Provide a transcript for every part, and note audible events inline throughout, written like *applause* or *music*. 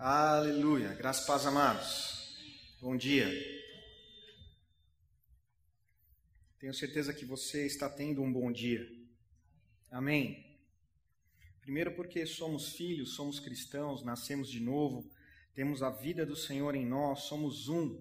Aleluia. Graças paz, amados. Bom dia. Tenho certeza que você está tendo um bom dia. Amém. Primeiro, porque somos filhos, somos cristãos, nascemos de novo, temos a vida do Senhor em nós, somos um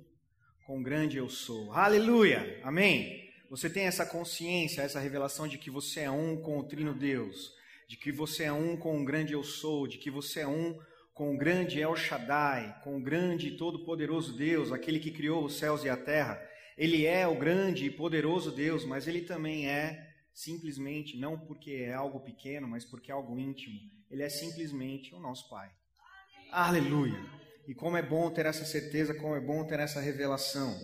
com o grande eu sou. Aleluia. Amém. Você tem essa consciência, essa revelação de que você é um com o Trino Deus, de que você é um com o grande eu sou, de que você é um com o grande El Shaddai, com o grande e todo-poderoso Deus, aquele que criou os céus e a terra. Ele é o grande e poderoso Deus, mas ele também é simplesmente, não porque é algo pequeno, mas porque é algo íntimo. Ele é simplesmente o nosso Pai. Aleluia! E como é bom ter essa certeza, como é bom ter essa revelação.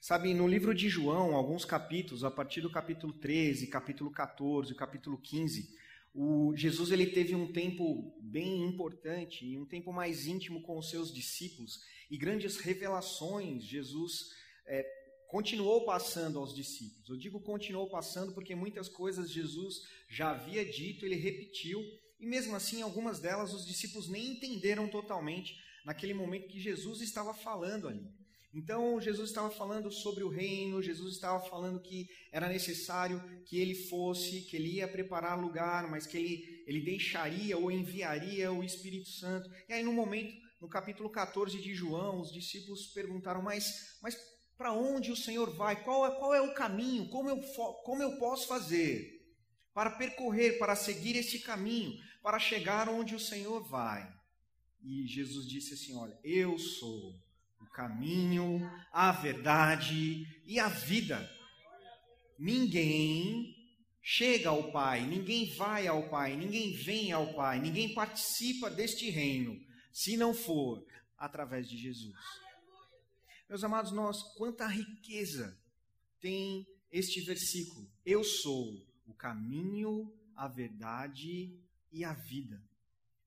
Sabe, no livro de João, alguns capítulos, a partir do capítulo 13, capítulo 14, capítulo 15, o Jesus ele teve um tempo bem importante e um tempo mais íntimo com os seus discípulos e grandes revelações Jesus é, continuou passando aos discípulos. Eu digo continuou passando porque muitas coisas Jesus já havia dito, ele repetiu e mesmo assim algumas delas os discípulos nem entenderam totalmente naquele momento que Jesus estava falando ali. Então, Jesus estava falando sobre o reino, Jesus estava falando que era necessário que ele fosse, que ele ia preparar lugar, mas que ele, ele deixaria ou enviaria o Espírito Santo. E aí, no momento, no capítulo 14 de João, os discípulos perguntaram: Mas, mas para onde o Senhor vai? Qual é, qual é o caminho? Como eu, como eu posso fazer para percorrer, para seguir esse caminho, para chegar onde o Senhor vai? E Jesus disse assim: Olha, eu sou o caminho, a verdade e a vida. Ninguém chega ao Pai, ninguém vai ao Pai, ninguém vem ao Pai, ninguém participa deste reino, se não for através de Jesus. Meus amados, nós, quanta riqueza tem este versículo. Eu sou o caminho, a verdade e a vida.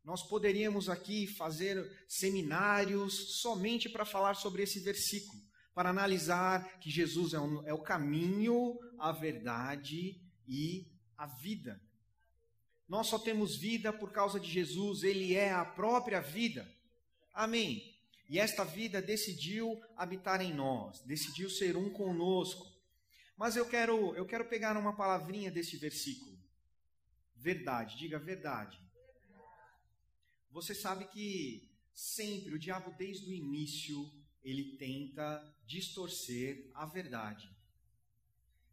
Nós poderíamos aqui fazer seminários somente para falar sobre esse versículo, para analisar que Jesus é, um, é o caminho, a verdade e a vida. Nós só temos vida por causa de Jesus, Ele é a própria vida. Amém. E esta vida decidiu habitar em nós, decidiu ser um conosco. Mas eu quero, eu quero pegar uma palavrinha desse versículo. Verdade, diga verdade. Você sabe que sempre o diabo, desde o início, ele tenta distorcer a verdade.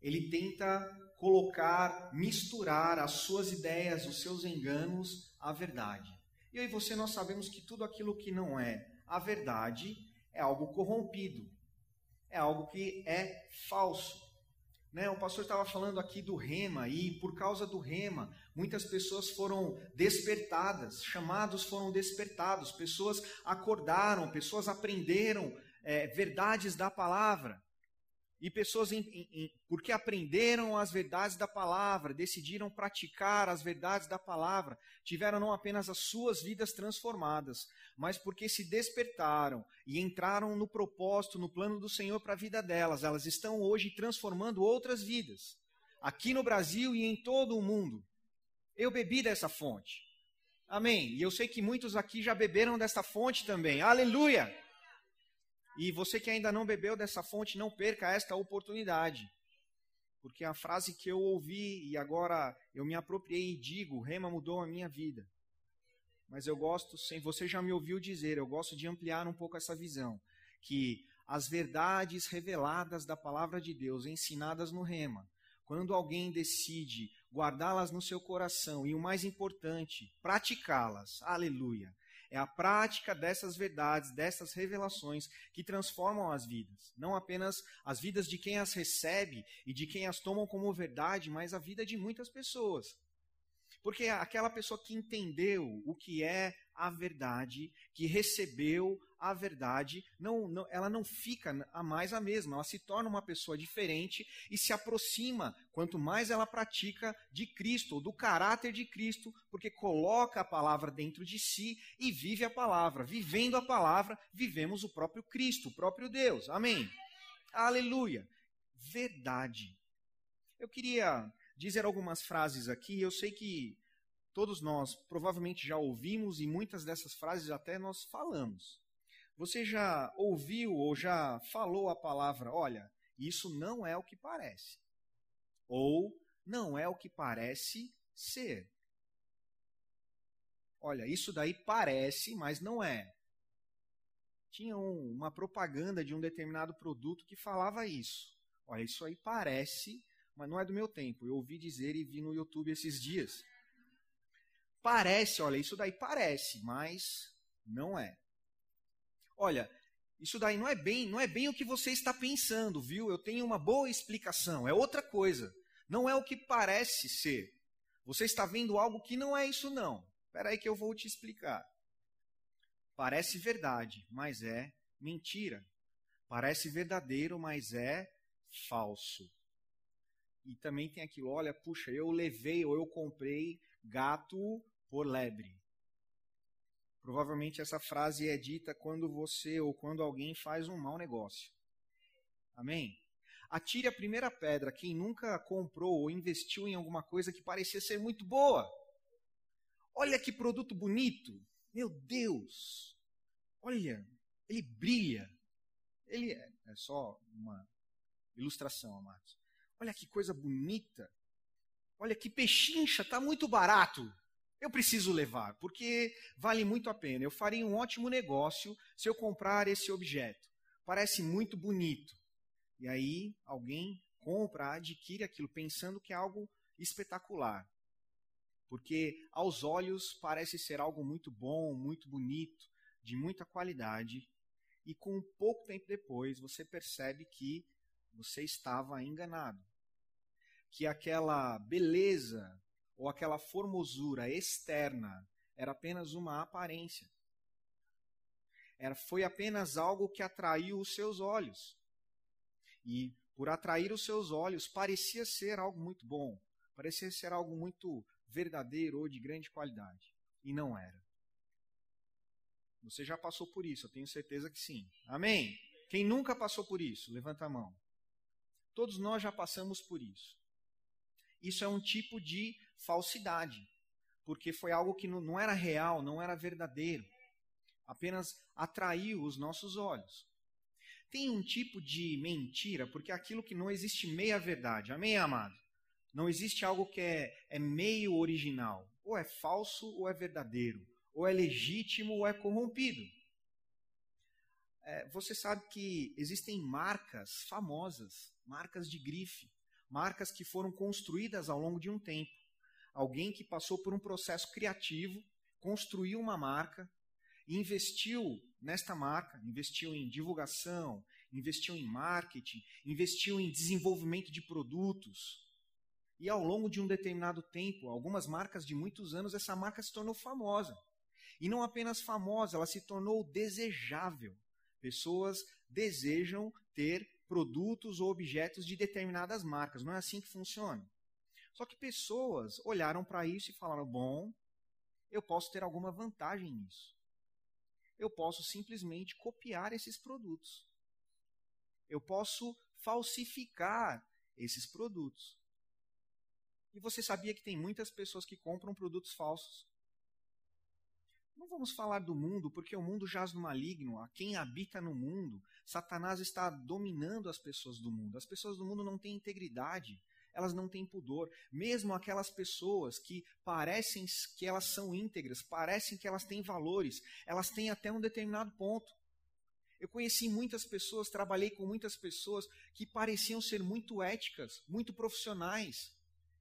Ele tenta colocar, misturar as suas ideias, os seus enganos à verdade. E e você nós sabemos que tudo aquilo que não é a verdade é algo corrompido, é algo que é falso. Né? O pastor estava falando aqui do rema, e por causa do rema, muitas pessoas foram despertadas, chamados foram despertados, pessoas acordaram, pessoas aprenderam é, verdades da palavra. E pessoas, em, em, porque aprenderam as verdades da palavra, decidiram praticar as verdades da palavra, tiveram não apenas as suas vidas transformadas, mas porque se despertaram e entraram no propósito, no plano do Senhor para a vida delas. Elas estão hoje transformando outras vidas, aqui no Brasil e em todo o mundo. Eu bebi dessa fonte. Amém. E eu sei que muitos aqui já beberam dessa fonte também. Aleluia! E você que ainda não bebeu dessa fonte, não perca esta oportunidade. Porque a frase que eu ouvi e agora eu me apropriei e digo, Rema mudou a minha vida. Mas eu gosto, sem você já me ouviu dizer, eu gosto de ampliar um pouco essa visão, que as verdades reveladas da palavra de Deus, ensinadas no Rema, quando alguém decide guardá-las no seu coração e o mais importante, praticá-las, aleluia, é a prática dessas verdades, dessas revelações que transformam as vidas. Não apenas as vidas de quem as recebe e de quem as tomam como verdade, mas a vida de muitas pessoas. Porque aquela pessoa que entendeu o que é a verdade, que recebeu a verdade, não, não, ela não fica a mais a mesma, ela se torna uma pessoa diferente e se aproxima, quanto mais ela pratica de Cristo, ou do caráter de Cristo, porque coloca a palavra dentro de si e vive a palavra. Vivendo a palavra, vivemos o próprio Cristo, o próprio Deus. Amém. Aleluia. Verdade. Eu queria dizer algumas frases aqui, eu sei que todos nós provavelmente já ouvimos e muitas dessas frases até nós falamos. Você já ouviu ou já falou a palavra, olha, isso não é o que parece. Ou não é o que parece ser. Olha, isso daí parece, mas não é. Tinha um, uma propaganda de um determinado produto que falava isso. Olha, isso aí parece, mas não é do meu tempo. Eu ouvi dizer e vi no YouTube esses dias. Parece, olha, isso daí parece, mas não é. Olha, isso daí não é bem, não é bem o que você está pensando, viu? Eu tenho uma boa explicação, é outra coisa. Não é o que parece ser. Você está vendo algo que não é isso não. Espera aí que eu vou te explicar. Parece verdade, mas é mentira. Parece verdadeiro, mas é falso. E também tem aquilo, olha, puxa, eu levei ou eu comprei gato por lebre. Provavelmente essa frase é dita quando você ou quando alguém faz um mau negócio. Amém? Atire a primeira pedra quem nunca comprou ou investiu em alguma coisa que parecia ser muito boa. Olha que produto bonito. Meu Deus. Olha, ele brilha. Ele é, é só uma ilustração, amados. Olha que coisa bonita. Olha que pechincha, está muito barato. Eu preciso levar, porque vale muito a pena. Eu faria um ótimo negócio se eu comprar esse objeto. Parece muito bonito. E aí alguém compra, adquire aquilo, pensando que é algo espetacular. Porque aos olhos parece ser algo muito bom, muito bonito, de muita qualidade, e com pouco tempo depois você percebe que você estava enganado. Que aquela beleza ou aquela formosura externa era apenas uma aparência. Era, foi apenas algo que atraiu os seus olhos. E por atrair os seus olhos, parecia ser algo muito bom, parecia ser algo muito verdadeiro ou de grande qualidade. E não era. Você já passou por isso, eu tenho certeza que sim. Amém? Quem nunca passou por isso? Levanta a mão. Todos nós já passamos por isso. Isso é um tipo de falsidade, porque foi algo que não era real, não era verdadeiro, apenas atraiu os nossos olhos. Tem um tipo de mentira, porque é aquilo que não existe meia verdade, amém, amado? Não existe algo que é, é meio original, ou é falso ou é verdadeiro, ou é legítimo ou é corrompido. É, você sabe que existem marcas famosas, marcas de grife, marcas que foram construídas ao longo de um tempo. Alguém que passou por um processo criativo, construiu uma marca, investiu nesta marca, investiu em divulgação, investiu em marketing, investiu em desenvolvimento de produtos. E ao longo de um determinado tempo, algumas marcas de muitos anos, essa marca se tornou famosa. E não apenas famosa, ela se tornou desejável. Pessoas desejam ter produtos ou objetos de determinadas marcas. Não é assim que funciona. Só que pessoas olharam para isso e falaram: bom, eu posso ter alguma vantagem nisso. Eu posso simplesmente copiar esses produtos. Eu posso falsificar esses produtos. E você sabia que tem muitas pessoas que compram produtos falsos? Não vamos falar do mundo, porque o mundo jaz no maligno. A quem habita no mundo, Satanás está dominando as pessoas do mundo. As pessoas do mundo não têm integridade, elas não têm pudor. Mesmo aquelas pessoas que parecem que elas são íntegras, parecem que elas têm valores, elas têm até um determinado ponto. Eu conheci muitas pessoas, trabalhei com muitas pessoas que pareciam ser muito éticas, muito profissionais,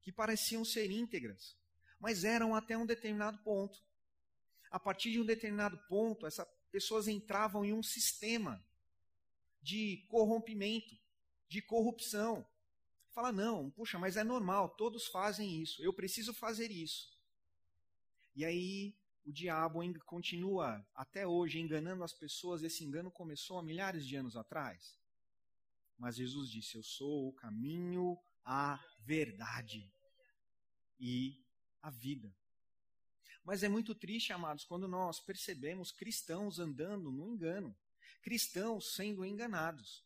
que pareciam ser íntegras, mas eram até um determinado ponto a partir de um determinado ponto, essas pessoas entravam em um sistema de corrompimento, de corrupção. Fala, não, puxa, mas é normal, todos fazem isso, eu preciso fazer isso. E aí o diabo continua até hoje enganando as pessoas, esse engano começou há milhares de anos atrás. Mas Jesus disse: Eu sou o caminho, a verdade e a vida. Mas é muito triste, amados, quando nós percebemos cristãos andando no engano, cristãos sendo enganados.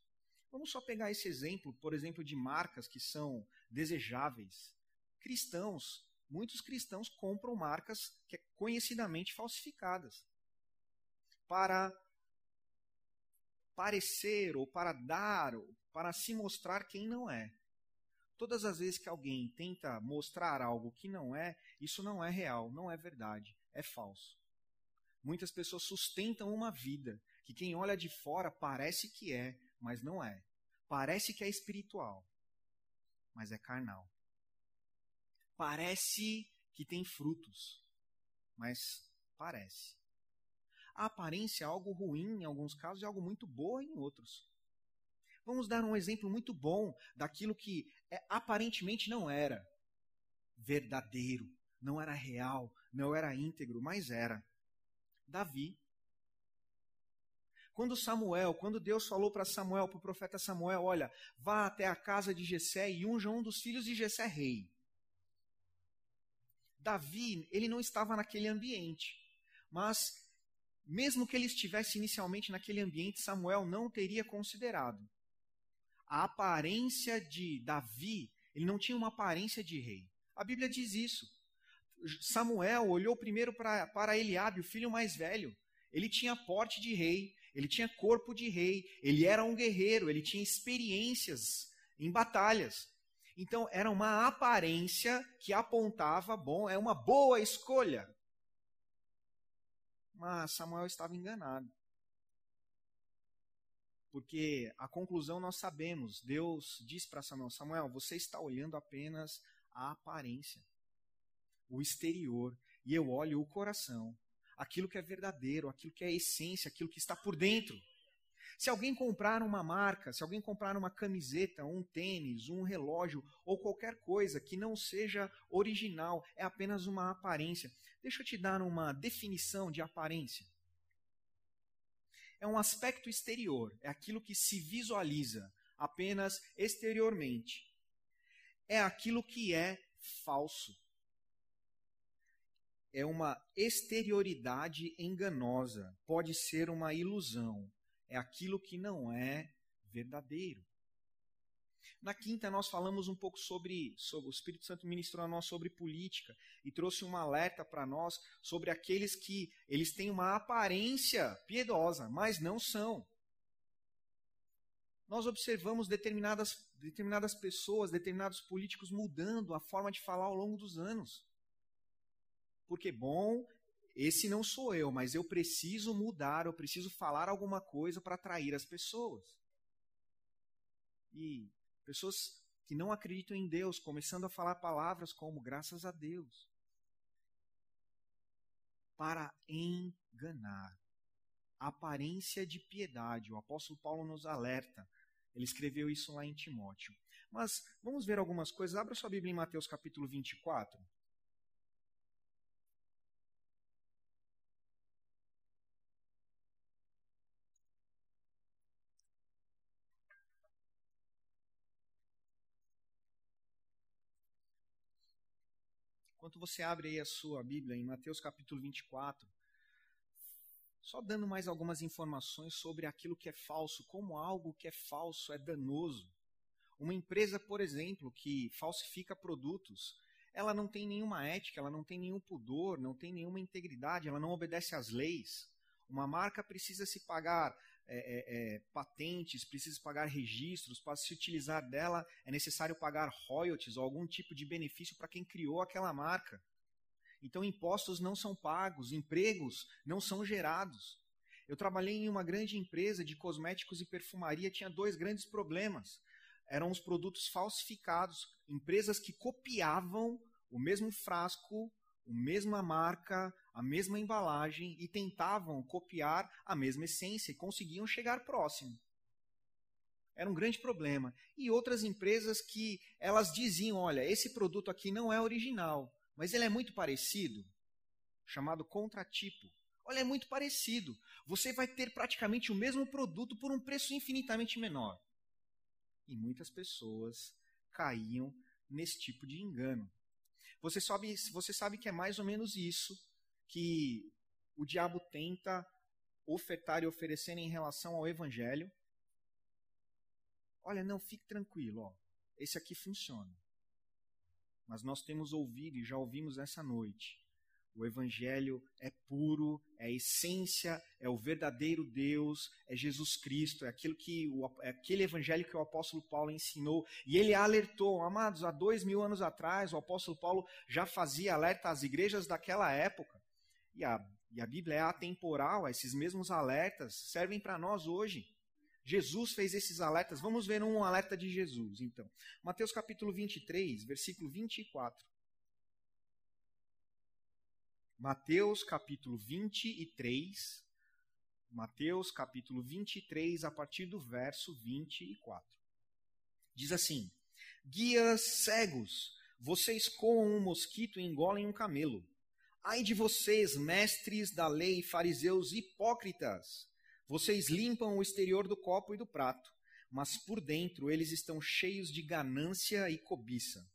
Vamos só pegar esse exemplo, por exemplo, de marcas que são desejáveis. Cristãos muitos cristãos compram marcas que é conhecidamente falsificadas para parecer ou para dar ou para se mostrar quem não é. Todas as vezes que alguém tenta mostrar algo que não é, isso não é real, não é verdade, é falso. Muitas pessoas sustentam uma vida que quem olha de fora parece que é, mas não é. Parece que é espiritual, mas é carnal. Parece que tem frutos, mas parece. A aparência é algo ruim em alguns casos e algo muito bom em outros. Vamos dar um exemplo muito bom daquilo que é, aparentemente não era verdadeiro, não era real, não era íntegro, mas era. Davi. Quando Samuel, quando Deus falou para Samuel, para o profeta Samuel, olha, vá até a casa de Jessé e unja um dos filhos de Jessé rei. Davi, ele não estava naquele ambiente, mas mesmo que ele estivesse inicialmente naquele ambiente, Samuel não teria considerado. A aparência de Davi, ele não tinha uma aparência de rei. A Bíblia diz isso. Samuel olhou primeiro para, Eliabe, o filho mais velho. Ele tinha porte de rei, ele tinha corpo de rei, ele era um guerreiro, ele tinha experiências em batalhas. Então era uma aparência que apontava, bom, é uma boa escolha. Mas Samuel estava enganado. Porque a conclusão nós sabemos. Deus diz para Samuel: Samuel, você está olhando apenas a aparência, o exterior, e eu olho o coração, aquilo que é verdadeiro, aquilo que é essência, aquilo que está por dentro. Se alguém comprar uma marca, se alguém comprar uma camiseta, um tênis, um relógio ou qualquer coisa que não seja original, é apenas uma aparência. Deixa eu te dar uma definição de aparência. É um aspecto exterior, é aquilo que se visualiza apenas exteriormente. É aquilo que é falso. É uma exterioridade enganosa, pode ser uma ilusão. É aquilo que não é verdadeiro. Na quinta, nós falamos um pouco sobre, sobre, o Espírito Santo ministrou a nós sobre política e trouxe um alerta para nós sobre aqueles que eles têm uma aparência piedosa, mas não são. Nós observamos determinadas, determinadas pessoas, determinados políticos mudando a forma de falar ao longo dos anos. Porque, bom, esse não sou eu, mas eu preciso mudar, eu preciso falar alguma coisa para atrair as pessoas. E Pessoas que não acreditam em Deus, começando a falar palavras como graças a Deus. Para enganar. Aparência de piedade. O apóstolo Paulo nos alerta. Ele escreveu isso lá em Timóteo. Mas vamos ver algumas coisas. Abra sua Bíblia em Mateus capítulo 24. Enquanto você abre aí a sua Bíblia em Mateus capítulo 24, só dando mais algumas informações sobre aquilo que é falso, como algo que é falso é danoso. Uma empresa, por exemplo, que falsifica produtos, ela não tem nenhuma ética, ela não tem nenhum pudor, não tem nenhuma integridade, ela não obedece às leis. Uma marca precisa se pagar é, é, é, patentes, precisa pagar registros, para se utilizar dela é necessário pagar royalties ou algum tipo de benefício para quem criou aquela marca. Então impostos não são pagos, empregos não são gerados. Eu trabalhei em uma grande empresa de cosméticos e perfumaria, tinha dois grandes problemas. Eram os produtos falsificados, empresas que copiavam o mesmo frasco, a mesma marca, a mesma embalagem e tentavam copiar a mesma essência e conseguiam chegar próximo. Era um grande problema. E outras empresas que elas diziam: olha, esse produto aqui não é original, mas ele é muito parecido, chamado contratipo. Olha, é muito parecido. Você vai ter praticamente o mesmo produto por um preço infinitamente menor. E muitas pessoas caíam nesse tipo de engano. Você sabe, você sabe que é mais ou menos isso que o diabo tenta ofertar e oferecer em relação ao evangelho. Olha, não, fique tranquilo, ó. Esse aqui funciona. mas nós temos ouvido e já ouvimos essa noite. O Evangelho é puro, é a essência, é o verdadeiro Deus, é Jesus Cristo, é, aquilo que o, é aquele Evangelho que o apóstolo Paulo ensinou. E ele alertou, amados, há dois mil anos atrás, o apóstolo Paulo já fazia alerta às igrejas daquela época. E a, e a Bíblia é atemporal, esses mesmos alertas servem para nós hoje. Jesus fez esses alertas. Vamos ver um alerta de Jesus, então. Mateus capítulo 23, versículo 24. Mateus capítulo 23. Mateus capítulo 23, a partir do verso 24. Diz assim: Guias cegos, vocês coam um mosquito e engolem um camelo. Ai de vocês, mestres da lei, fariseus hipócritas! Vocês limpam o exterior do copo e do prato, mas por dentro eles estão cheios de ganância e cobiça.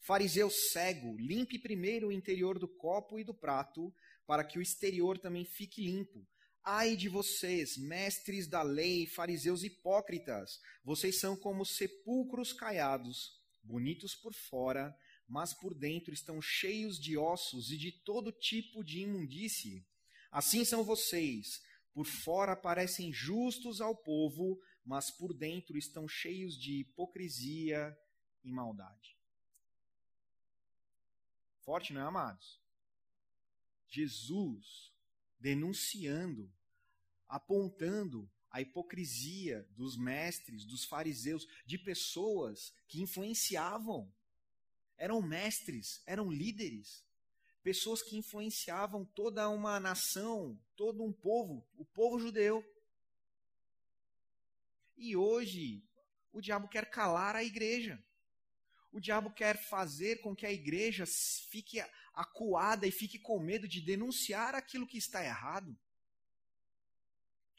Fariseu cego, limpe primeiro o interior do copo e do prato, para que o exterior também fique limpo. Ai de vocês, mestres da lei, fariseus hipócritas! Vocês são como sepulcros caiados, bonitos por fora, mas por dentro estão cheios de ossos e de todo tipo de imundície. Assim são vocês por fora parecem justos ao povo, mas por dentro estão cheios de hipocrisia e maldade. Forte, não é, amados? Jesus denunciando, apontando a hipocrisia dos mestres, dos fariseus, de pessoas que influenciavam. Eram mestres, eram líderes, pessoas que influenciavam toda uma nação, todo um povo, o povo judeu. E hoje, o diabo quer calar a igreja. O diabo quer fazer com que a igreja fique acuada e fique com medo de denunciar aquilo que está errado.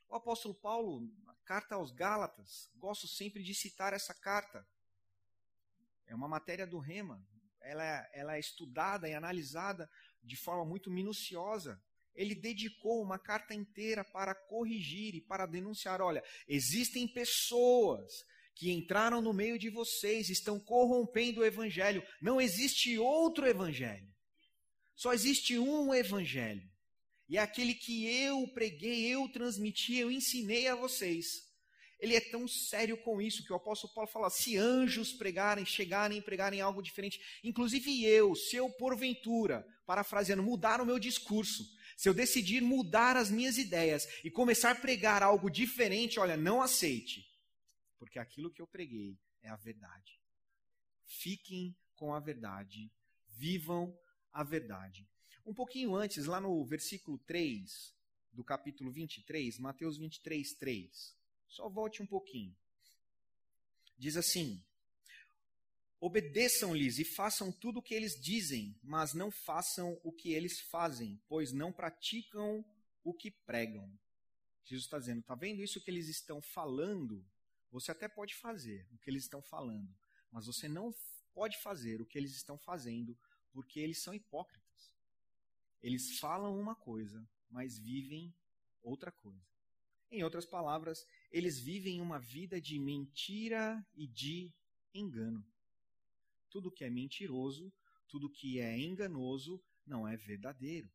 O apóstolo Paulo, na carta aos Gálatas, gosto sempre de citar essa carta. É uma matéria do Rema, ela, é, ela é estudada e analisada de forma muito minuciosa. Ele dedicou uma carta inteira para corrigir e para denunciar: olha, existem pessoas que entraram no meio de vocês, estão corrompendo o evangelho. Não existe outro evangelho. Só existe um evangelho. E é aquele que eu preguei, eu transmiti, eu ensinei a vocês. Ele é tão sério com isso que o apóstolo Paulo fala: se anjos pregarem, chegarem e pregarem algo diferente, inclusive eu, se eu porventura, parafraseando, mudar o meu discurso, se eu decidir mudar as minhas ideias e começar a pregar algo diferente, olha, não aceite, porque aquilo que eu preguei é a verdade. Fiquem com a verdade, vivam a verdade. Um pouquinho antes, lá no versículo 3 do capítulo 23, Mateus 23, 3. Só volte um pouquinho. Diz assim: Obedeçam-lhes e façam tudo o que eles dizem, mas não façam o que eles fazem, pois não praticam o que pregam. Jesus está dizendo: está vendo isso que eles estão falando? Você até pode fazer o que eles estão falando, mas você não pode fazer o que eles estão fazendo, porque eles são hipócritas. Eles falam uma coisa, mas vivem outra coisa. Em outras palavras, eles vivem uma vida de mentira e de engano. Tudo que é mentiroso, tudo que é enganoso, não é verdadeiro.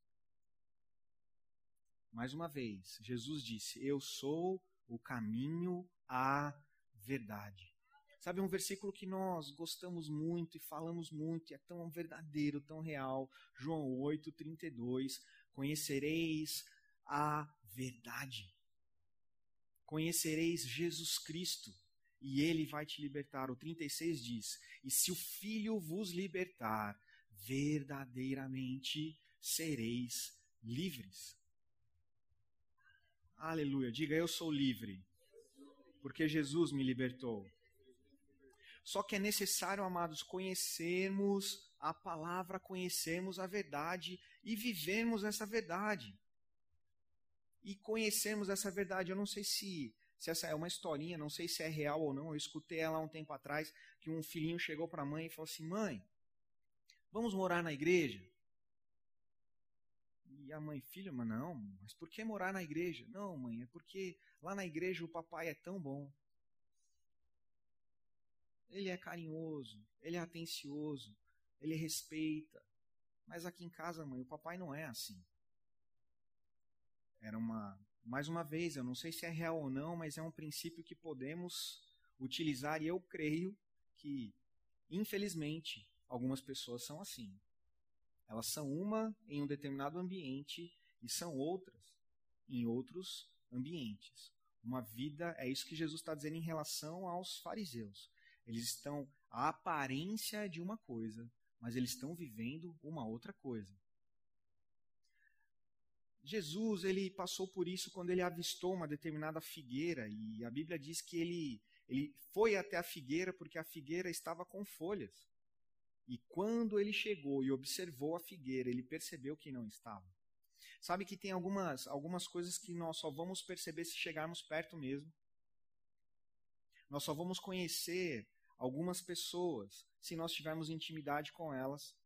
Mais uma vez, Jesus disse: Eu sou o caminho à verdade. Sabe, um versículo que nós gostamos muito e falamos muito, e é tão verdadeiro, tão real. João 8, 32. Conhecereis a verdade conhecereis Jesus Cristo e ele vai te libertar. O 36 diz: E se o Filho vos libertar, verdadeiramente sereis livres. Aleluia. Diga: Eu sou livre, porque Jesus me libertou. Só que é necessário, amados, conhecermos a palavra, conhecermos a verdade e vivermos essa verdade e conhecermos essa verdade. Eu não sei se, se essa é uma historinha, não sei se é real ou não. Eu escutei ela um tempo atrás que um filhinho chegou para a mãe e falou assim: Mãe, vamos morar na igreja? A mãe, filho, mas não, mas por que morar na igreja? Não, mãe, é porque lá na igreja o papai é tão bom. Ele é carinhoso, ele é atencioso, ele respeita. Mas aqui em casa, mãe, o papai não é assim. Era uma. Mais uma vez, eu não sei se é real ou não, mas é um princípio que podemos utilizar e eu creio que, infelizmente, algumas pessoas são assim. Elas são uma em um determinado ambiente e são outras em outros ambientes. Uma vida, é isso que Jesus está dizendo em relação aos fariseus. Eles estão a aparência de uma coisa, mas eles estão vivendo uma outra coisa. Jesus, ele passou por isso quando ele avistou uma determinada figueira, e a Bíblia diz que ele, ele foi até a figueira porque a figueira estava com folhas. E quando ele chegou e observou a figueira, ele percebeu que não estava. Sabe que tem algumas, algumas coisas que nós só vamos perceber se chegarmos perto mesmo. Nós só vamos conhecer algumas pessoas se nós tivermos intimidade com elas.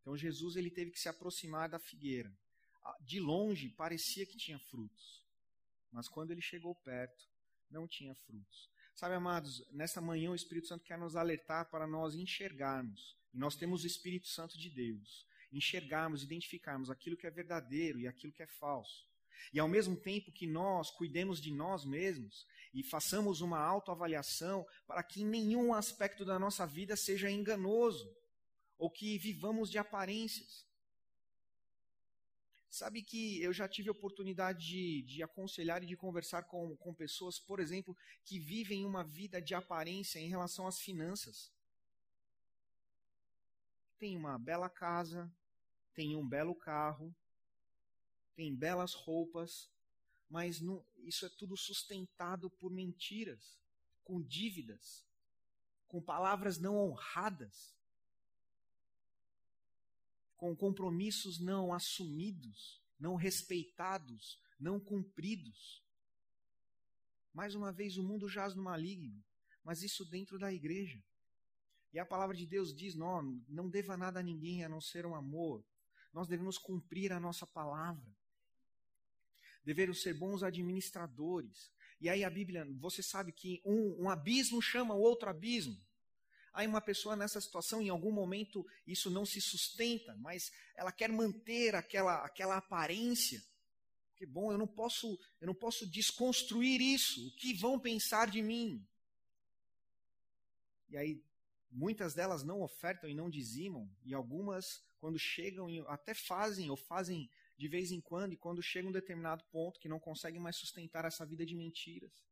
Então Jesus ele teve que se aproximar da figueira. De longe parecia que tinha frutos, mas quando ele chegou perto, não tinha frutos. Sabe, amados, nessa manhã o Espírito Santo quer nos alertar para nós enxergarmos. E nós temos o Espírito Santo de Deus enxergarmos, identificarmos aquilo que é verdadeiro e aquilo que é falso. E ao mesmo tempo que nós cuidemos de nós mesmos e façamos uma autoavaliação para que nenhum aspecto da nossa vida seja enganoso ou que vivamos de aparências. Sabe que eu já tive a oportunidade de, de aconselhar e de conversar com, com pessoas, por exemplo, que vivem uma vida de aparência em relação às finanças. Tem uma bela casa, tem um belo carro, tem belas roupas, mas não, isso é tudo sustentado por mentiras, com dívidas, com palavras não honradas, com compromissos não assumidos, não respeitados, não cumpridos. Mais uma vez, o mundo jaz no maligno, mas isso dentro da igreja. E a palavra de Deus diz: não, não deva nada a ninguém a não ser um amor, nós devemos cumprir a nossa palavra. Devemos ser bons administradores. E aí a Bíblia, você sabe que um, um abismo chama o outro abismo. Aí uma pessoa nessa situação, em algum momento, isso não se sustenta, mas ela quer manter aquela, aquela aparência. Que bom, eu não posso, eu não posso desconstruir isso. O que vão pensar de mim? E aí muitas delas não ofertam e não dizimam, e algumas quando chegam, até fazem ou fazem de vez em quando, e quando chega um determinado ponto que não conseguem mais sustentar essa vida de mentiras,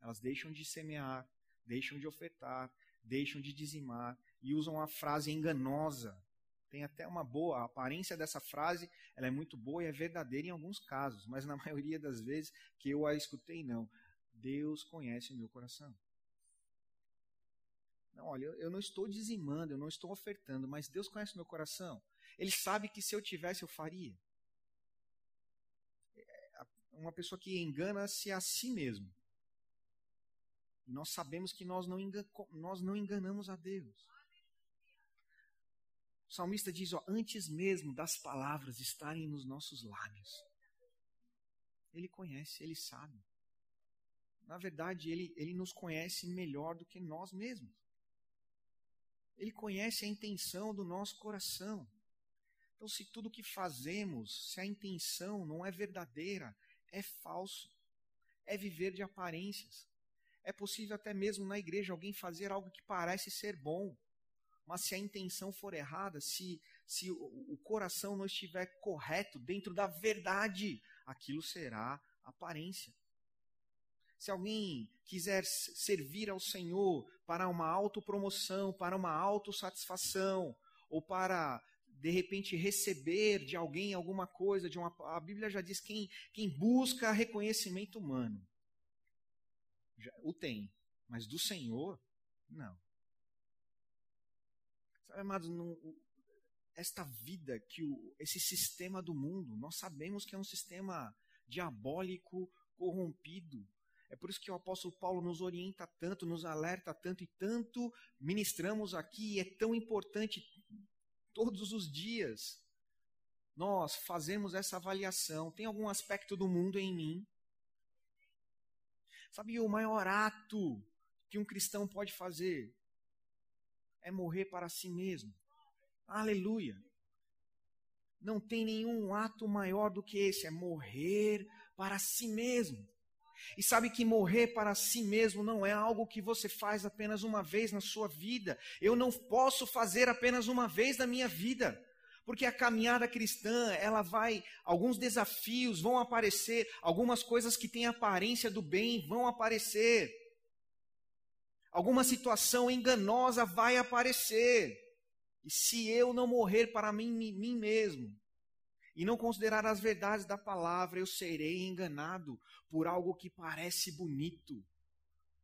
elas deixam de semear, deixam de ofertar, deixam de dizimar e usam a frase enganosa. Tem até uma boa, a aparência dessa frase, ela é muito boa e é verdadeira em alguns casos, mas na *laughs* maioria das vezes que eu a escutei, não. Deus conhece o meu coração. Não, olha, eu não estou dizimando, eu não estou ofertando, mas Deus conhece meu coração. Ele sabe que se eu tivesse, eu faria. É, uma pessoa que engana-se a si mesmo. E nós sabemos que nós não, nós não enganamos a Deus. O salmista diz: ó, antes mesmo das palavras estarem nos nossos lábios. Ele conhece, ele sabe. Na verdade, ele, ele nos conhece melhor do que nós mesmos. Ele conhece a intenção do nosso coração. Então, se tudo que fazemos, se a intenção não é verdadeira, é falso, é viver de aparências. É possível até mesmo na igreja alguém fazer algo que parece ser bom, mas se a intenção for errada, se, se o, coração não estiver correto dentro da verdade, aquilo será aparência. Se alguém quiser servir ao Senhor para uma autopromoção, para uma autossatisfação, ou para, de repente, receber de alguém alguma coisa, de uma, a Bíblia já diz quem, quem busca reconhecimento humano. Já, o tem, mas do Senhor, não. Sabe, amados, não, esta vida, que o, esse sistema do mundo, nós sabemos que é um sistema diabólico, corrompido, é por isso que o apóstolo Paulo nos orienta tanto, nos alerta tanto e tanto ministramos aqui, e é tão importante todos os dias nós fazemos essa avaliação. Tem algum aspecto do mundo em mim? Sabe, o maior ato que um cristão pode fazer é morrer para si mesmo. Aleluia. Não tem nenhum ato maior do que esse, é morrer para si mesmo. E sabe que morrer para si mesmo não é algo que você faz apenas uma vez na sua vida. Eu não posso fazer apenas uma vez na minha vida. Porque a caminhada cristã, ela vai, alguns desafios vão aparecer, algumas coisas que têm aparência do bem vão aparecer. Alguma situação enganosa vai aparecer. E se eu não morrer para mim, mim mesmo, e não considerar as verdades da palavra, eu serei enganado por algo que parece bonito.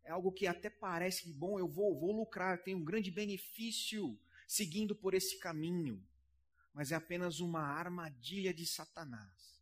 É algo que até parece bom, eu vou, vou lucrar, tenho um grande benefício seguindo por esse caminho mas é apenas uma armadilha de Satanás.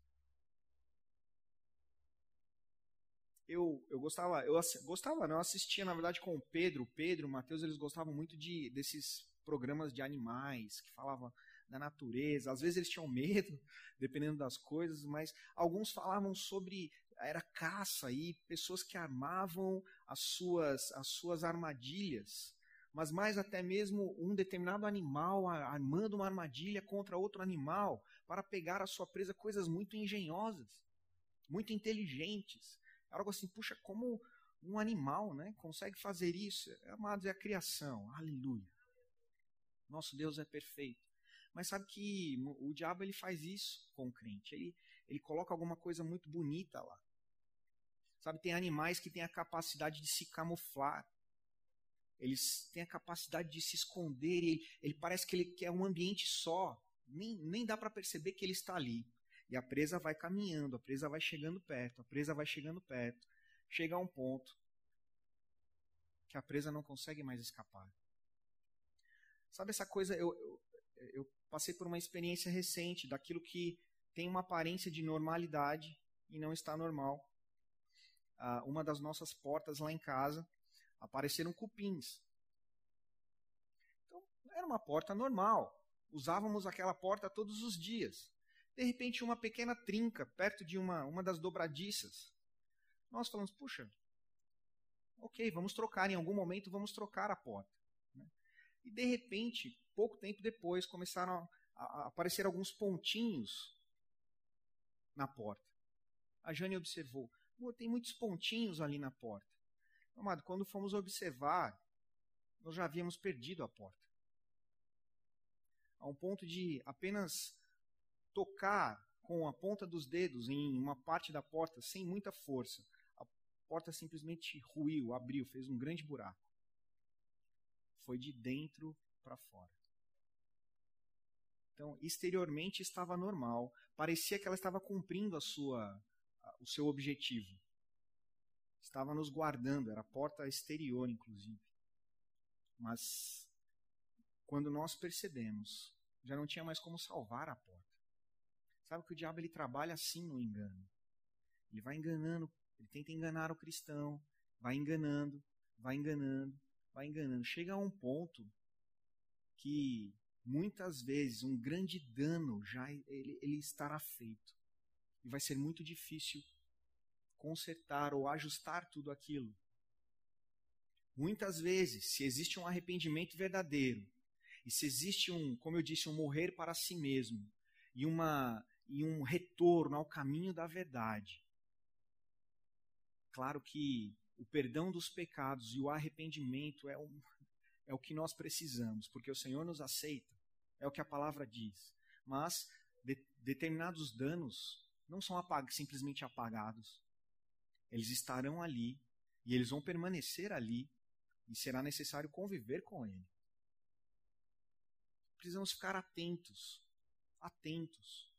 Eu, eu gostava, eu gostava, não, eu assistia na verdade com o Pedro, Pedro, o Mateus, eles gostavam muito de desses programas de animais que falavam da natureza. Às vezes eles tinham medo, *laughs* dependendo das coisas, mas alguns falavam sobre era caça e pessoas que armavam as suas as suas armadilhas mas mais até mesmo um determinado animal armando uma armadilha contra outro animal para pegar a sua presa, coisas muito engenhosas, muito inteligentes. Algo assim, puxa, como um animal né, consegue fazer isso? Amados, é a criação, aleluia. Nosso Deus é perfeito. Mas sabe que o diabo ele faz isso com o crente. Ele, ele coloca alguma coisa muito bonita lá. Sabe, tem animais que têm a capacidade de se camuflar eles têm a capacidade de se esconder, ele, ele parece que ele quer um ambiente só, nem, nem dá para perceber que ele está ali. E a presa vai caminhando, a presa vai chegando perto, a presa vai chegando perto, chega a um ponto que a presa não consegue mais escapar. Sabe essa coisa? Eu, eu, eu passei por uma experiência recente daquilo que tem uma aparência de normalidade e não está normal. Ah, uma das nossas portas lá em casa apareceram cupins. Então, era uma porta normal. Usávamos aquela porta todos os dias. De repente, uma pequena trinca perto de uma, uma das dobradiças. Nós falamos, puxa, ok, vamos trocar, em algum momento vamos trocar a porta. Né? E de repente, pouco tempo depois, começaram a, a aparecer alguns pontinhos na porta. A Jane observou, tem muitos pontinhos ali na porta. Amado, quando fomos observar, nós já havíamos perdido a porta. A um ponto de apenas tocar com a ponta dos dedos em uma parte da porta sem muita força, a porta simplesmente ruiu, abriu, fez um grande buraco. Foi de dentro para fora. Então, exteriormente estava normal, parecia que ela estava cumprindo a sua, o seu objetivo estava nos guardando, era a porta exterior, inclusive. Mas quando nós percebemos, já não tinha mais como salvar a porta. Sabe que o diabo ele trabalha assim no engano. Ele vai enganando, ele tenta enganar o cristão, vai enganando, vai enganando, vai enganando. Chega a um ponto que muitas vezes um grande dano já ele, ele estará feito. E vai ser muito difícil consertar ou ajustar tudo aquilo. Muitas vezes, se existe um arrependimento verdadeiro, e se existe um, como eu disse, um morrer para si mesmo, e, uma, e um retorno ao caminho da verdade, claro que o perdão dos pecados e o arrependimento é, um, é o que nós precisamos, porque o Senhor nos aceita, é o que a palavra diz. Mas de, determinados danos não são apag simplesmente apagados. Eles estarão ali e eles vão permanecer ali e será necessário conviver com ele. Precisamos ficar atentos, atentos,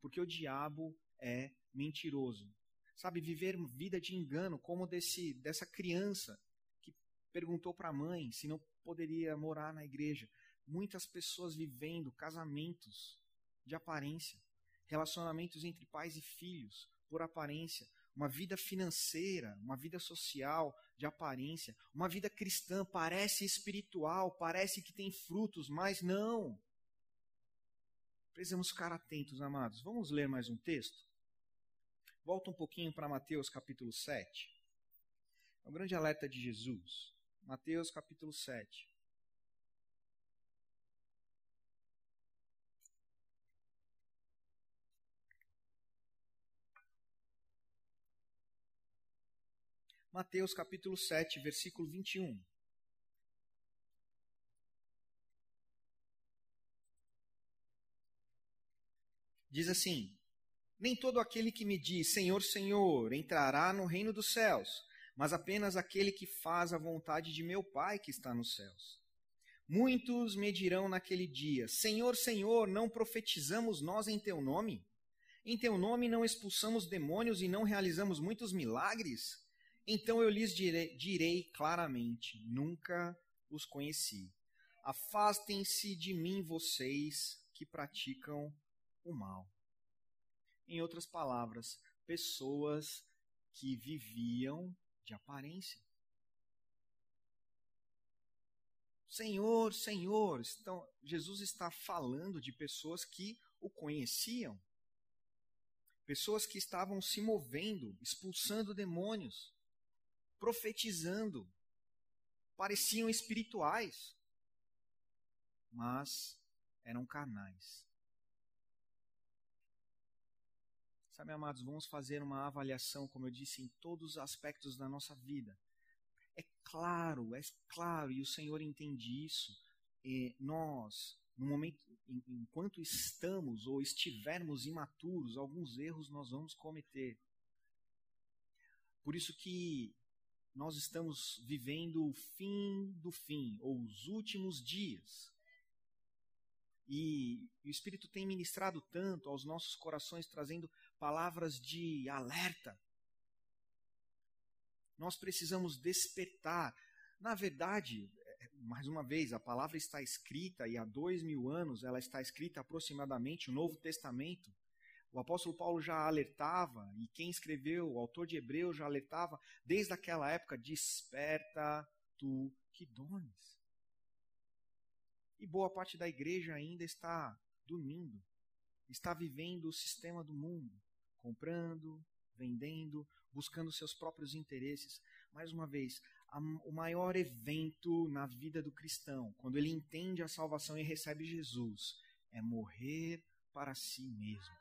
porque o diabo é mentiroso. Sabe, viver vida de engano, como desse, dessa criança que perguntou para a mãe se não poderia morar na igreja. Muitas pessoas vivendo casamentos de aparência, relacionamentos entre pais e filhos por aparência, uma vida financeira, uma vida social de aparência, uma vida cristã parece espiritual, parece que tem frutos, mas não. Precisamos ficar atentos, amados. Vamos ler mais um texto? Volta um pouquinho para Mateus capítulo 7. É um grande alerta de Jesus. Mateus capítulo 7. Mateus capítulo 7, versículo 21. Diz assim: Nem todo aquele que me diz Senhor, Senhor entrará no reino dos céus, mas apenas aquele que faz a vontade de meu Pai que está nos céus. Muitos me dirão naquele dia: Senhor, Senhor, não profetizamos nós em teu nome? Em teu nome não expulsamos demônios e não realizamos muitos milagres? Então eu lhes direi, direi claramente: Nunca os conheci. Afastem-se de mim, vocês que praticam o mal. Em outras palavras, pessoas que viviam de aparência. Senhor, Senhor, então, Jesus está falando de pessoas que o conheciam, pessoas que estavam se movendo, expulsando demônios, profetizando, pareciam espirituais, mas eram carnais. Sabe, amados, vamos fazer uma avaliação, como eu disse, em todos os aspectos da nossa vida. É claro, é claro, e o Senhor entende isso. nós, no momento, enquanto estamos ou estivermos imaturos, alguns erros nós vamos cometer. Por isso que nós estamos vivendo o fim do fim, ou os últimos dias. E o Espírito tem ministrado tanto aos nossos corações, trazendo palavras de alerta. Nós precisamos despertar. Na verdade, é, mais uma vez, a palavra está escrita e há dois mil anos ela está escrita aproximadamente, o Novo Testamento. O apóstolo Paulo já alertava, e quem escreveu, o autor de Hebreus já alertava, desde aquela época: desperta tu que dormes. E boa parte da igreja ainda está dormindo, está vivendo o sistema do mundo, comprando, vendendo, buscando seus próprios interesses. Mais uma vez, a, o maior evento na vida do cristão, quando ele entende a salvação e recebe Jesus, é morrer para si mesmo.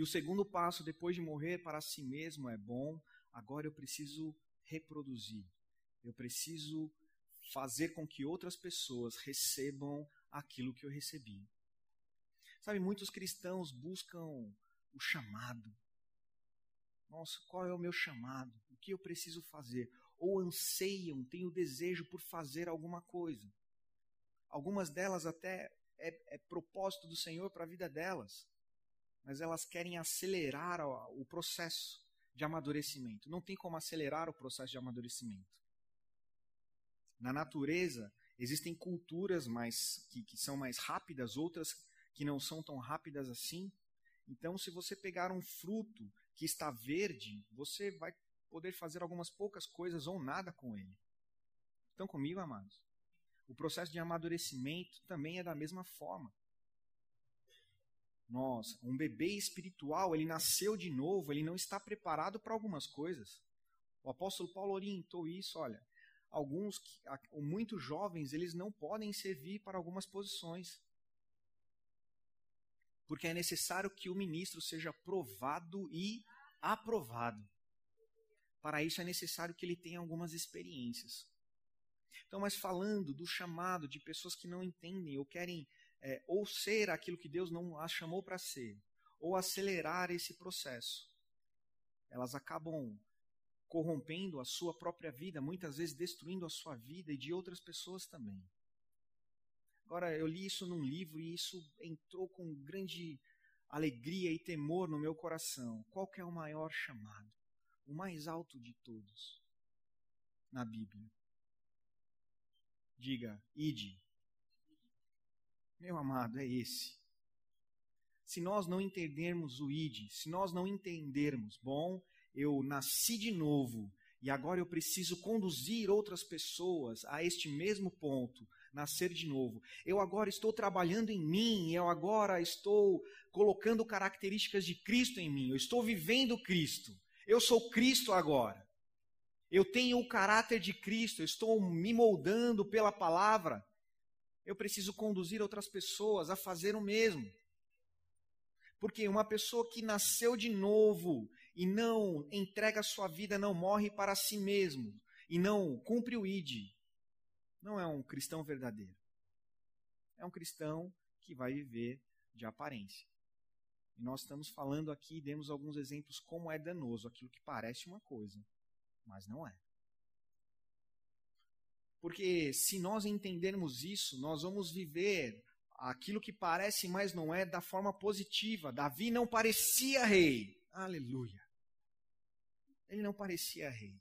E o segundo passo, depois de morrer para si mesmo, é bom, agora eu preciso reproduzir. Eu preciso fazer com que outras pessoas recebam aquilo que eu recebi. Sabe, muitos cristãos buscam o chamado. Nossa, qual é o meu chamado? O que eu preciso fazer? Ou anseiam, têm o desejo por fazer alguma coisa. Algumas delas até é, é propósito do Senhor para a vida delas, mas elas querem acelerar o, processo de amadurecimento. Não tem como acelerar o processo de amadurecimento. Na natureza, existem culturas mais que, que são mais rápidas, outras que não são tão rápidas assim. Então, se você pegar um fruto que está verde, você vai poder fazer algumas poucas coisas ou nada com ele. Estão comigo, amados? O processo de amadurecimento também é da mesma forma. Nossa, um bebê espiritual, ele nasceu de novo, ele não está preparado para algumas coisas. O apóstolo Paulo orientou isso, olha, alguns, muito jovens, eles não podem servir para algumas posições. Porque é necessário que o ministro seja provado e aprovado. Para isso é necessário que ele tenha algumas experiências. Então, mas falando do chamado de pessoas que não entendem ou querem é, ou ser aquilo que Deus não as chamou para ser, ou acelerar esse processo, elas acabam corrompendo a sua própria vida, muitas vezes destruindo a sua vida e de outras pessoas também. Agora, eu li isso num livro e isso entrou com grande alegria e temor no meu coração. Qual que é o maior chamado? O mais alto de todos na Bíblia. Diga, ide. Meu amado, é esse. Se nós não entendermos o ide, se nós não entendermos, bom, eu nasci de novo e agora eu preciso conduzir outras pessoas a este mesmo ponto, nascer de novo. Eu agora estou trabalhando em mim, eu agora estou colocando características de Cristo em mim, eu estou vivendo Cristo. Eu sou Cristo agora. Eu tenho o caráter de Cristo, eu estou me moldando pela palavra. Eu preciso conduzir outras pessoas a fazer o mesmo. Porque uma pessoa que nasceu de novo e não entrega sua vida, não morre para si mesmo e não cumpre o id, não é um cristão verdadeiro. É um cristão que vai viver de aparência. E nós estamos falando aqui, demos alguns exemplos como é danoso aquilo que parece uma coisa, mas não é. Porque se nós entendermos isso, nós vamos viver aquilo que parece, mas não é, da forma positiva. Davi não parecia rei. Aleluia. Ele não parecia rei.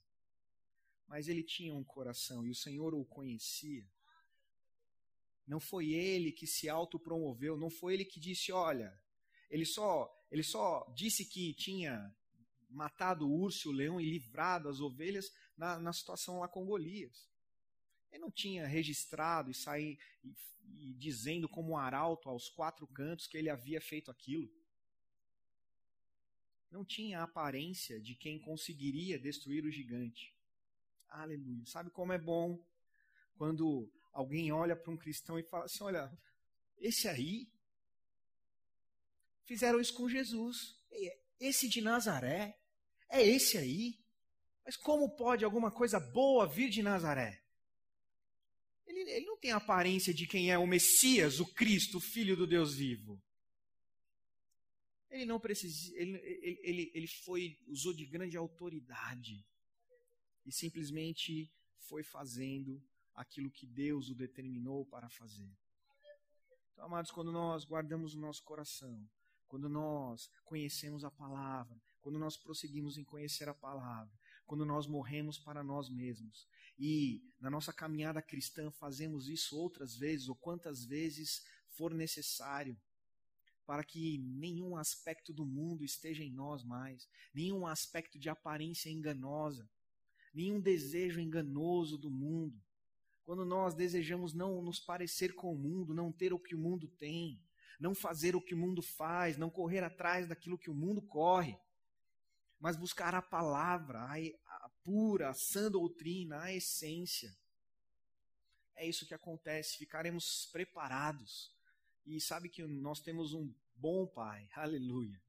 Mas ele tinha um coração e o Senhor o conhecia. Não foi ele que se autopromoveu, não foi ele que disse, olha, ele só, ele só disse que tinha matado o urso e o leão e livrado as ovelhas na, na situação lá com Golias. Ele não tinha registrado e sair e, e dizendo como um arauto aos quatro cantos que ele havia feito aquilo. Não tinha a aparência de quem conseguiria destruir o gigante. Aleluia. Sabe como é bom quando alguém olha para um cristão e fala assim: olha, esse aí fizeram isso com Jesus. Esse de Nazaré é esse aí. Mas como pode alguma coisa boa vir de Nazaré? Ele, não tem a aparência de quem é o Messias, o Cristo, o Filho do Deus vivo. Ele não precisa, ele, ele, ele, ele foi, usou de grande autoridade e simplesmente foi fazendo aquilo que Deus o determinou para fazer. Então, amados, quando nós guardamos o nosso coração, quando nós conhecemos a palavra, quando nós prosseguimos em conhecer a palavra, quando nós morremos para nós mesmos. E na nossa caminhada cristã fazemos isso outras vezes, ou quantas vezes for necessário, para que nenhum aspecto do mundo esteja em nós mais, nenhum aspecto de aparência enganosa, nenhum desejo enganoso do mundo. Quando nós desejamos não nos parecer com o mundo, não ter o que o mundo tem, não fazer o que o mundo faz, não correr atrás daquilo que o mundo corre, mas buscar a palavra, a, pura, a sã doutrina, a essência. É isso que acontece, ficaremos preparados. E sabe que nós temos um bom pai, *laughs* aleluia.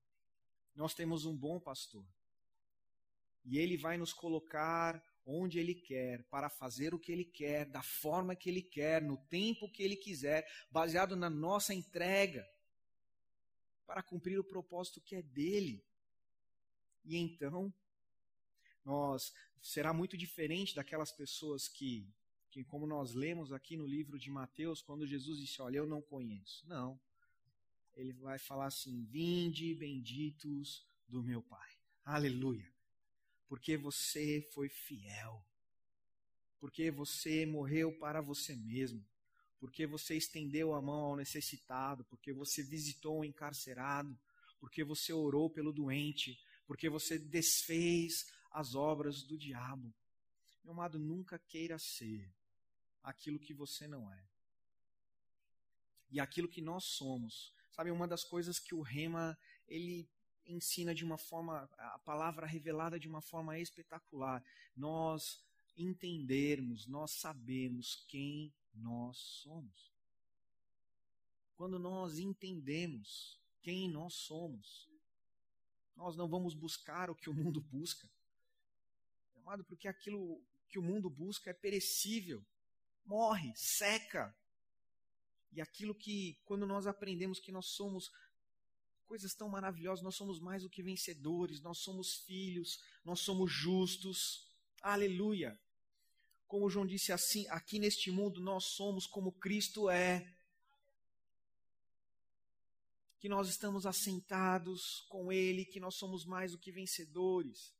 Nós temos um bom pastor. E ele vai nos colocar onde ele quer, para fazer o que ele quer, da forma que ele quer, no tempo que ele quiser, baseado na nossa entrega, para cumprir o propósito que é dele. E então, nós será muito diferente daquelas pessoas que, que, como nós lemos aqui no livro de Mateus, quando Jesus disse: Olha, eu não conheço. Não. Ele vai falar assim: Vinde, benditos do meu Pai. Aleluia. Porque você foi fiel. Porque você morreu para você mesmo. Porque você estendeu a mão ao necessitado. Porque você visitou o encarcerado. Porque você orou pelo doente porque você desfez as obras do diabo. Meu amado, nunca queira ser aquilo que você não é. E aquilo que nós somos. Sabe, uma das coisas que o Rema, ele ensina de uma forma, a palavra revelada de uma forma espetacular. Nós entendermos, nós sabemos quem nós somos. Quando nós entendemos quem nós somos, nós não vamos buscar o que o mundo busca. Amado, porque aquilo que o mundo busca é perecível, morre, seca. E aquilo que, quando nós aprendemos que nós somos coisas tão maravilhosas, nós somos mais do que vencedores, nós somos filhos, nós somos justos. Aleluia! Como João disse assim, aqui neste mundo nós somos como Cristo é que nós estamos assentados com Ele, que nós somos mais do que vencedores,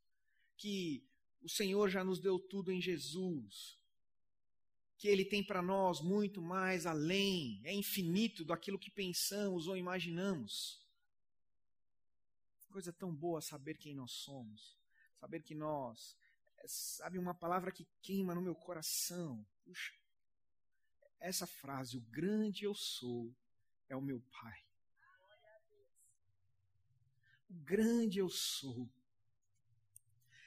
que o Senhor já nos deu tudo em Jesus, que Ele tem para nós muito mais além, é infinito daquilo que pensamos ou imaginamos. Coisa tão boa saber quem nós somos, saber que nós, é, sabe, uma palavra que queima no meu coração. Puxa, essa frase, o grande eu sou, é o meu Pai o grande eu sou.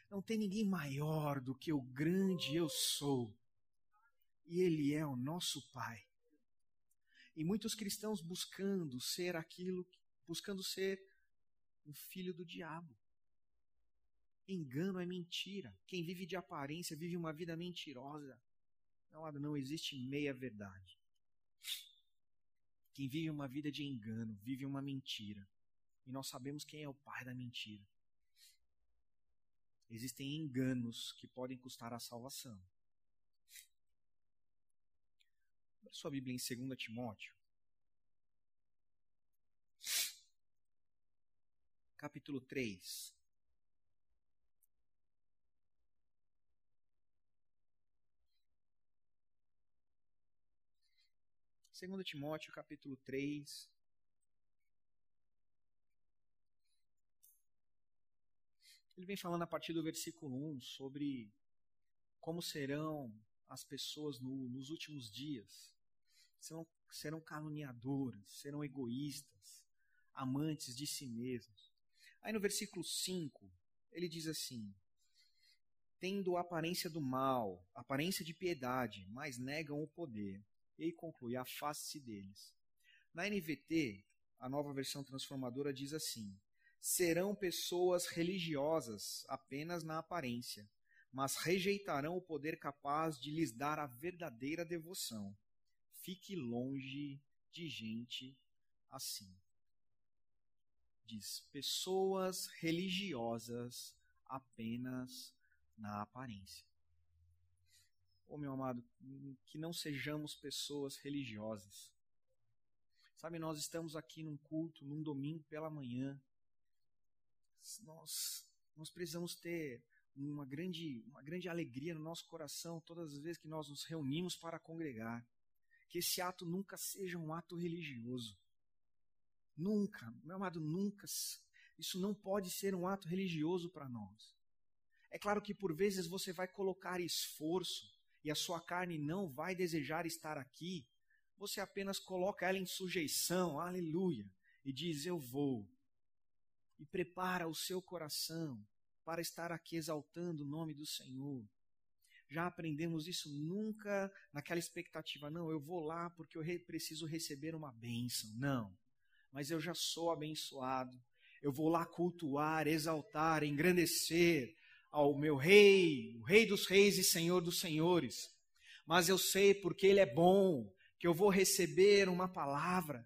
Não tem ninguém maior do que o grande eu sou. E Ele é o nosso Pai. E muitos cristãos buscando ser aquilo, buscando ser um filho do diabo. Engano é mentira. Quem vive de aparência vive uma vida mentirosa. Não, não existe meia verdade. Quem vive uma vida de engano vive uma mentira. E nós sabemos quem é o pai da mentira. Existem enganos que podem custar a salvação. Abra sua Bíblia em 2 Timóteo. Capítulo 3. Segundo Timóteo, capítulo 3, Ele vem falando a partir do versículo 1 sobre como serão as pessoas no, nos últimos dias. Serão, serão caluniadoras, serão egoístas, amantes de si mesmos. Aí no versículo 5, ele diz assim: Tendo a aparência do mal, aparência de piedade, mas negam o poder. E aí conclui: afaste-se deles. Na NVT, a nova versão transformadora diz assim: serão pessoas religiosas apenas na aparência, mas rejeitarão o poder capaz de lhes dar a verdadeira devoção. Fique longe de gente assim. Diz: pessoas religiosas apenas na aparência. Oh, meu amado, que não sejamos pessoas religiosas. Sabe, nós estamos aqui num culto, num domingo pela manhã, nós, nós precisamos ter uma grande, uma grande alegria no nosso coração todas as vezes que nós nos reunimos para congregar. Que esse ato nunca seja um ato religioso. Nunca, meu amado, nunca. Isso não pode ser um ato religioso para nós. É claro que por vezes você vai colocar esforço e a sua carne não vai desejar estar aqui. Você apenas coloca ela em sujeição, aleluia, e diz: Eu vou, e prepara o seu coração para estar aqui exaltando o nome do Senhor. Já aprendemos isso nunca naquela expectativa, não, eu vou lá porque eu preciso receber uma bênção. Não, mas eu já sou abençoado. Eu vou lá cultuar, exaltar, engrandecer ao meu rei, o rei dos reis e senhor dos senhores. Mas eu sei porque ele é bom, que eu vou receber uma palavra,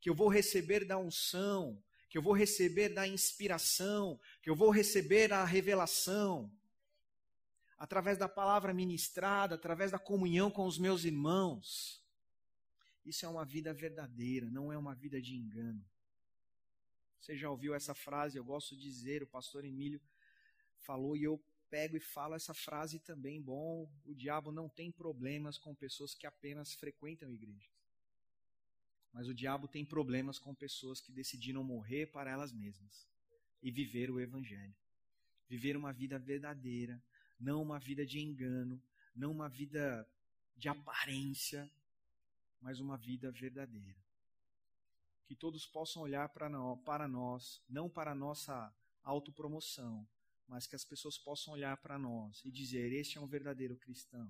que eu vou receber da unção, que eu vou receber da inspiração, que eu vou receber a revelação, através da palavra ministrada, através da comunhão com os meus irmãos. Isso é uma vida verdadeira, não é uma vida de engano. Você já ouviu essa frase? Eu gosto de dizer, o pastor Emílio falou e eu pego e falo essa frase também. Bom, o diabo não tem problemas com pessoas que apenas frequentam igrejas. Mas o diabo tem problemas com pessoas que decidiram morrer para elas mesmas e viver o evangelho. Viver uma vida verdadeira, não uma vida de engano, não uma vida de aparência, mas uma vida verdadeira. Que todos possam olhar para nós, não para nossa autopromoção, mas que as pessoas possam olhar para nós e dizer: Este é um verdadeiro cristão.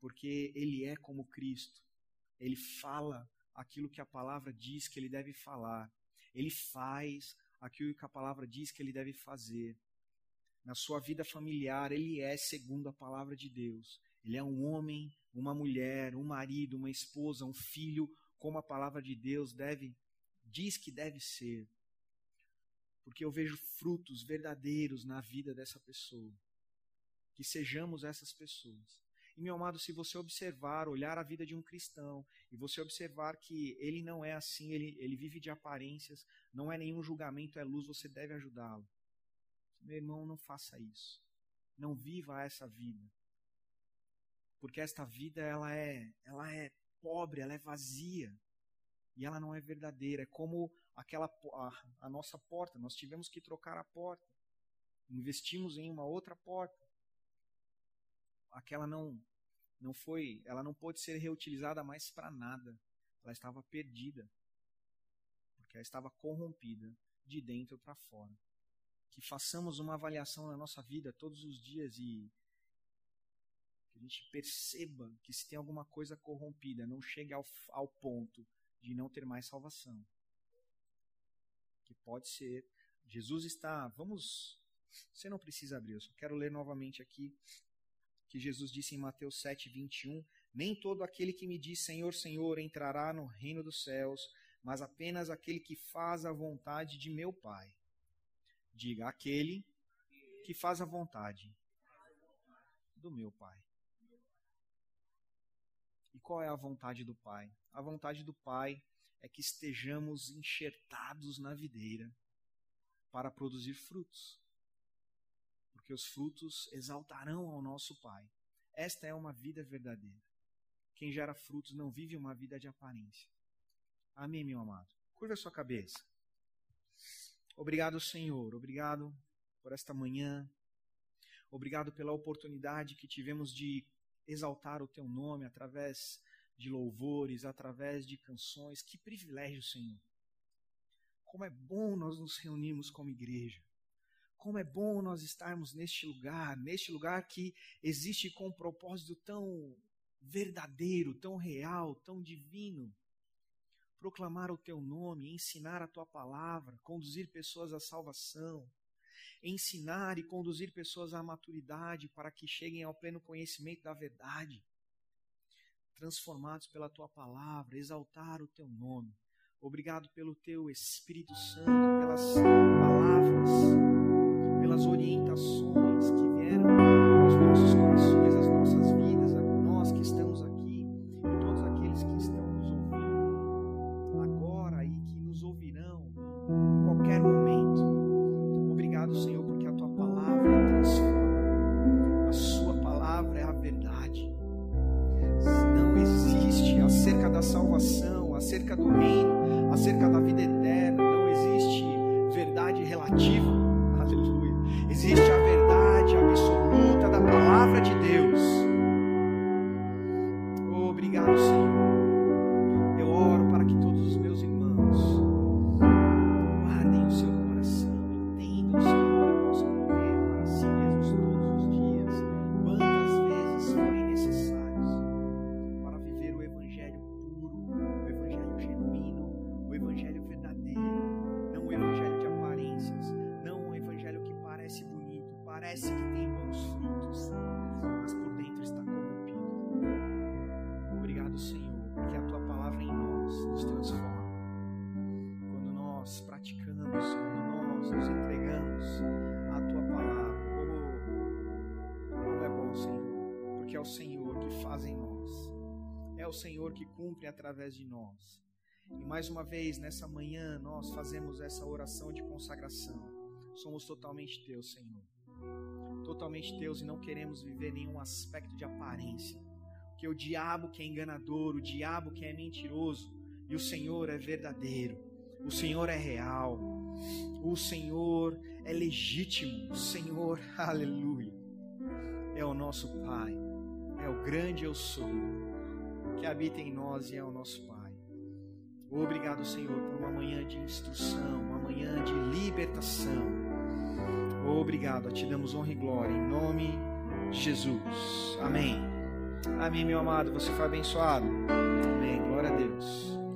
Porque ele é como Cristo ele fala aquilo que a palavra diz que ele deve falar. Ele faz aquilo que a palavra diz que ele deve fazer. Na sua vida familiar, ele é segundo a palavra de Deus. Ele é um homem, uma mulher, um marido, uma esposa, um filho, como a palavra de Deus deve diz que deve ser. Porque eu vejo frutos verdadeiros na vida dessa pessoa. Que sejamos essas pessoas. E, meu amado, se você observar, olhar a vida de um cristão, e você observar que ele não é assim, ele, ele vive de aparências, não é nenhum julgamento, é luz, você deve ajudá-lo. Meu irmão, não faça isso. Não viva essa vida. Porque esta vida, ela é, ela é pobre, ela é vazia. E ela não é verdadeira. É como aquela a, a nossa porta. Nós tivemos que trocar a porta. Investimos em uma outra porta aquela não não foi, ela não pôde ser reutilizada mais para nada. Ela estava perdida. Porque ela estava corrompida de dentro para fora. Que façamos uma avaliação na nossa vida todos os dias e que a gente perceba que se tem alguma coisa corrompida, não chegue ao, ao ponto de não ter mais salvação. Que pode ser Jesus está. Vamos. Você não precisa abrir, eu só quero ler novamente aqui que Jesus disse em Mateus 7, 21. Nem todo aquele que me diz Senhor, Senhor entrará no reino dos céus, mas apenas aquele que faz a vontade de meu Pai. Diga, aquele que faz a vontade do meu Pai. E qual é a vontade do Pai? A vontade do Pai é que estejamos enxertados na videira para produzir frutos. Porque os frutos exaltarão ao nosso Pai. Esta é uma vida verdadeira. Quem gera frutos não vive uma vida de aparência. Amém, meu amado? Curva a sua cabeça. Obrigado, Senhor. Obrigado por esta manhã. Obrigado pela oportunidade que tivemos de exaltar o teu nome através de louvores, através de canções. Que privilégio, Senhor. Como é bom nós nos reunirmos como igreja. Como é bom nós estarmos neste lugar, neste lugar que existe com um propósito tão verdadeiro, tão real, tão divino. Proclamar o teu nome, ensinar a tua palavra, conduzir pessoas à salvação, ensinar e conduzir pessoas à maturidade para que cheguem ao pleno conhecimento da verdade, transformados pela tua palavra, exaltar o teu nome. Obrigado pelo teu Espírito Santo, pelas palavras, orientações através de nós. E mais uma vez, nessa manhã, nós fazemos essa oração de consagração. Somos totalmente teus, Senhor. Totalmente teus e não queremos viver nenhum aspecto de aparência. Porque o diabo que é enganador, o diabo que é mentiroso, e o Senhor é verdadeiro. O Senhor é real. O Senhor é legítimo. O Senhor, *laughs* aleluia, é o nosso Pai. É o grande eu sou que habita em nós e é o nosso Pai. Obrigado, Senhor, por uma manhã de instrução, uma manhã de libertação. Obrigado, te damos honra e glória em nome de Jesus. Amém. Amém, meu amado. Você foi abençoado. Amém. Glória a Deus.